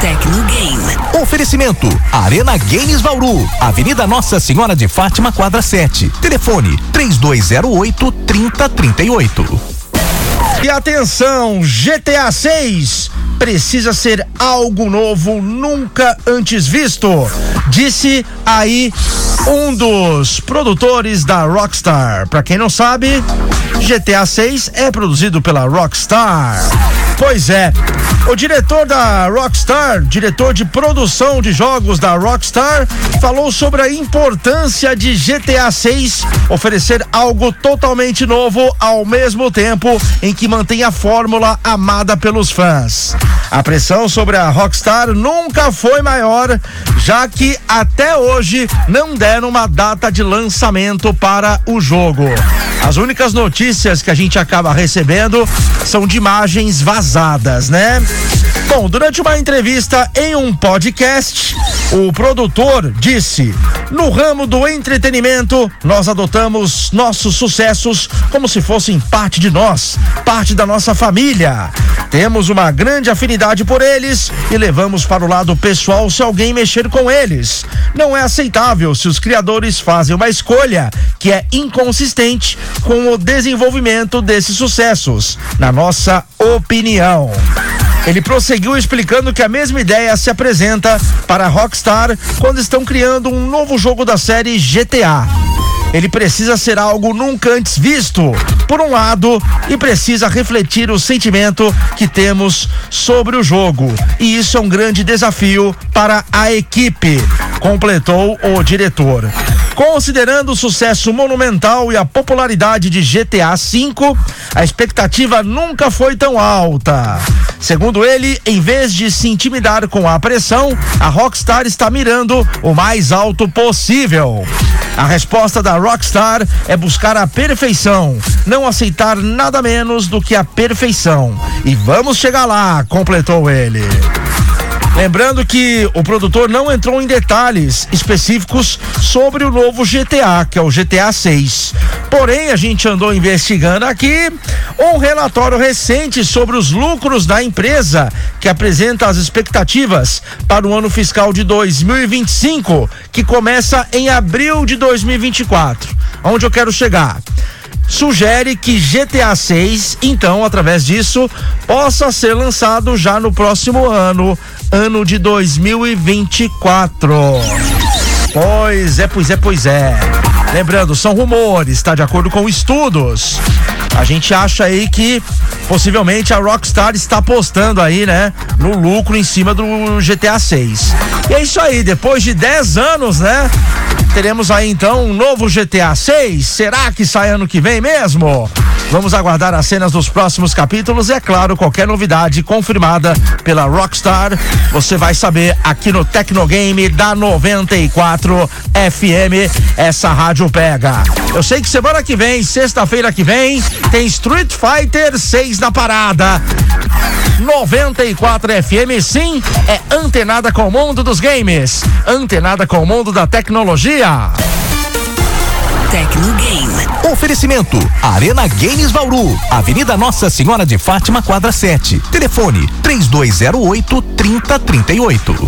Tecnogame. Oferecimento Arena Games Vauru, Avenida Nossa Senhora de Fátima, quadra 7. Telefone 3208 3038. E atenção, GTA 6 precisa ser algo novo, nunca antes visto. Disse aí um dos produtores da Rockstar. Para quem não sabe, GTA 6 é produzido pela Rockstar. Pois é, o diretor da Rockstar, diretor de produção de jogos da Rockstar, falou sobre a importância de GTA 6 oferecer algo totalmente novo ao mesmo tempo em que mantém a fórmula amada pelos fãs. A pressão sobre a Rockstar nunca foi maior, já que até hoje não deram uma data de lançamento para o jogo. As únicas notícias que a gente acaba recebendo são de imagens vazadas, né? Bom, durante uma entrevista em um podcast, o produtor disse: No ramo do entretenimento, nós adotamos nossos sucessos como se fossem parte de nós, parte da nossa família. Temos uma grande afinidade por eles e levamos para o lado pessoal se alguém mexer com eles. Não é aceitável se os criadores fazem uma escolha que é inconsistente com o desenvolvimento desses sucessos, na nossa opinião. Ele prosseguiu explicando que a mesma ideia se apresenta para a Rockstar quando estão criando um novo jogo da série GTA. Ele precisa ser algo nunca antes visto, por um lado, e precisa refletir o sentimento que temos sobre o jogo. E isso é um grande desafio para a equipe, completou o diretor. Considerando o sucesso monumental e a popularidade de GTA V, a expectativa nunca foi tão alta. Segundo ele, em vez de se intimidar com a pressão, a Rockstar está mirando o mais alto possível. A resposta da Rockstar é buscar a perfeição, não aceitar nada menos do que a perfeição. E vamos chegar lá, completou ele. Lembrando que o produtor não entrou em detalhes específicos sobre o novo GTA, que é o GTA 6. Porém, a gente andou investigando aqui um relatório recente sobre os lucros da empresa, que apresenta as expectativas para o ano fiscal de 2025, que começa em abril de 2024. Onde eu quero chegar? Sugere que GTA 6, então, através disso, possa ser lançado já no próximo ano, ano de 2024. Pois é, pois é, pois é. Lembrando, são rumores, tá? De acordo com estudos. A gente acha aí que possivelmente a Rockstar está apostando aí, né, no lucro em cima do GTA 6. E é isso aí, depois de 10 anos, né? Teremos aí então um novo GTA 6. Será que sai ano que vem mesmo? Vamos aguardar as cenas dos próximos capítulos e, é claro, qualquer novidade confirmada pela Rockstar, você vai saber aqui no Tecnogame da 94 FM. Essa rádio pega. Eu sei que semana que vem, sexta-feira que vem, tem Street Fighter 6 na parada. 94 FM, sim, é antenada com o mundo dos games, antenada com o mundo da tecnologia. Tecnogame. Oferecimento Arena Games Vauru, Avenida Nossa Senhora de Fátima, quadra 7. Telefone 3208 3038.